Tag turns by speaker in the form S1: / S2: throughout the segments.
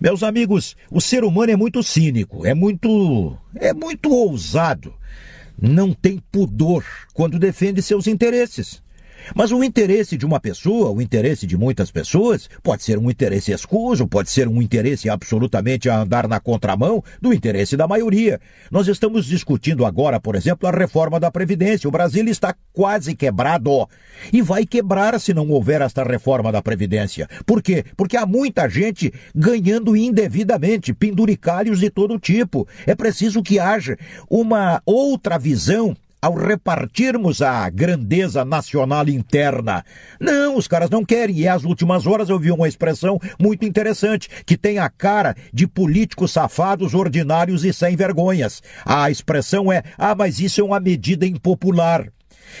S1: Meus amigos, o ser humano é muito cínico, é muito. é muito ousado. Não tem pudor quando defende seus interesses. Mas o interesse de uma pessoa, o interesse de muitas pessoas, pode ser um interesse escuso, pode ser um interesse absolutamente a andar na contramão do interesse da maioria. Nós estamos discutindo agora, por exemplo, a reforma da Previdência. O Brasil está quase quebrado e vai quebrar se não houver esta reforma da Previdência. Por quê? Porque há muita gente ganhando indevidamente, penduricalhos de todo tipo. É preciso que haja uma outra visão ao repartirmos a grandeza nacional interna. Não, os caras não querem. E às últimas horas eu vi uma expressão muito interessante, que tem a cara de políticos safados, ordinários e sem vergonhas. A expressão é: ah, mas isso é uma medida impopular.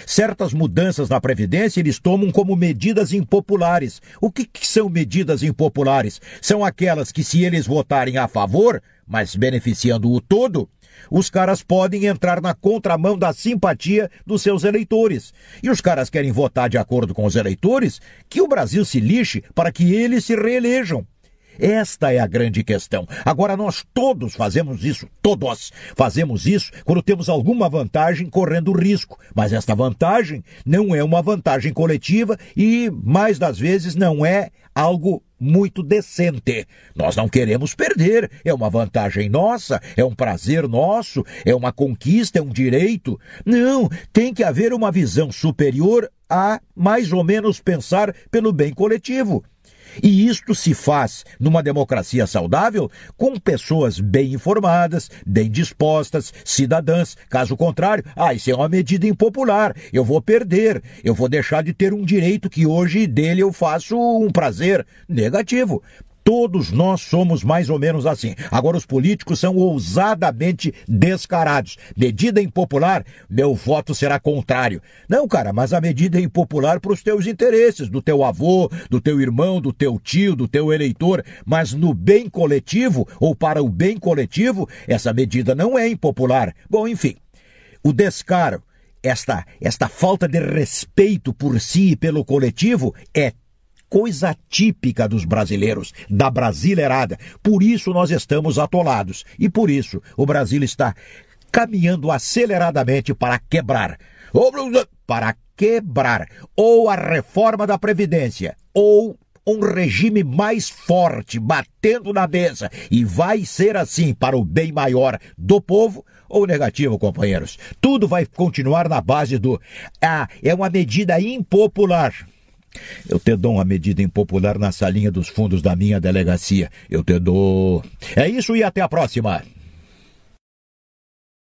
S1: Certas mudanças na Previdência eles tomam como medidas impopulares. O que, que, são medidas impopulares? São aquelas que, se eles votarem a favor, mas beneficiando o todo, os caras podem entrar na contramão da simpatia dos seus eleitores. E os caras querem votar de acordo com os eleitores, que o Brasil se lixe para que eles se reelejam. Esta é a grande questão. Agora, nós todos fazemos isso, todos fazemos isso quando temos alguma vantagem correndo risco. Mas esta vantagem não é uma vantagem coletiva e, mais das vezes, não é algo muito decente. Nós não queremos perder. É uma vantagem nossa, é um prazer nosso, é uma conquista, é um direito. Não, tem que haver uma visão superior a mais ou menos pensar pelo bem coletivo. E isto se faz numa democracia saudável com pessoas bem informadas, bem dispostas, cidadãs. Caso contrário, ah, isso é uma medida impopular. Eu vou perder. Eu vou deixar de ter um direito que hoje dele eu faço um prazer. Negativo. Todos nós somos mais ou menos assim. Agora, os políticos são ousadamente descarados. Medida impopular, meu voto será contrário. Não, cara, mas a medida é impopular para os teus interesses, do teu avô, do teu irmão, do teu tio, do teu eleitor. Mas no bem coletivo, ou para o bem coletivo, essa medida não é impopular. Bom, enfim, o descaro esta, esta falta de respeito por si e pelo coletivo é coisa típica dos brasileiros, da brasileirada. Por isso nós estamos atolados e por isso o Brasil está caminhando aceleradamente para quebrar. Para quebrar ou a reforma da Previdência ou um regime mais forte batendo na mesa e vai ser assim para o bem maior do povo ou negativo, companheiros? Tudo vai continuar na base do ah, é uma medida impopular. Eu te dou uma medida impopular na salinha dos fundos da minha delegacia. Eu te dou. É isso e até a próxima.